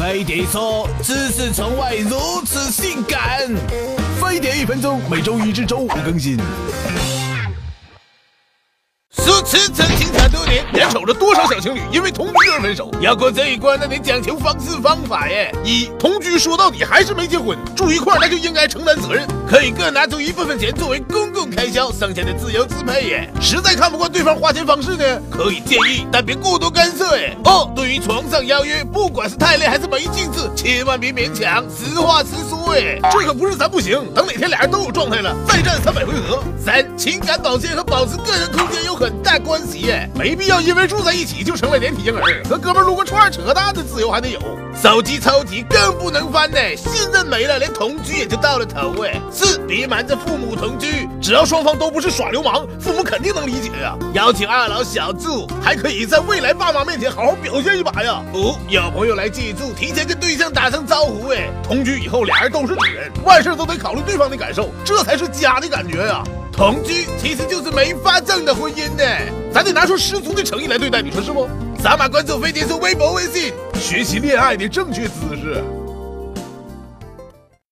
飞碟说：“知识从外如此性感。”飞碟一分钟，每周一至周五更新。如此曾经差多年，眼瞅着多少小情侣因为同居而分手。要过这一关，那得讲求方式方法耶。一同居说到底还是没结婚，住一块那就应该承担责任，可以各拿出一部分钱作为公共开销，剩下的自由支配耶。实在看不惯对方花钱方式呢，可以建议，但别过多干涉耶。二对于床上邀约，不管是太累还是没劲致，千万别勉强，实话实说哎。这可不是咱不行，等哪天俩人都有状态了，再战三百回合。三情感保鲜和保持个人空间有很大关系耶，没必要因为住在一起就成了连体婴儿，和哥们撸个串扯淡的自由还得有。手机超级更不能翻呢，信任没了，连同居也就到了头哎。四别瞒着父母同居，只要双方都不是耍流氓，父母肯定能理解呀。邀请二老小住，还可以在未来爸妈面前好好表现一把呀。五有朋友来借住，提前跟对象打声招呼哎。同居以后俩人都是女人，万事都得考虑对方的感受，这才是家的感觉呀。同居其实就是没发证的婚姻呢，咱得拿出十足的诚意来对待，你说是不？扫码关注飞碟说微博、微信，学习恋爱的正确姿势。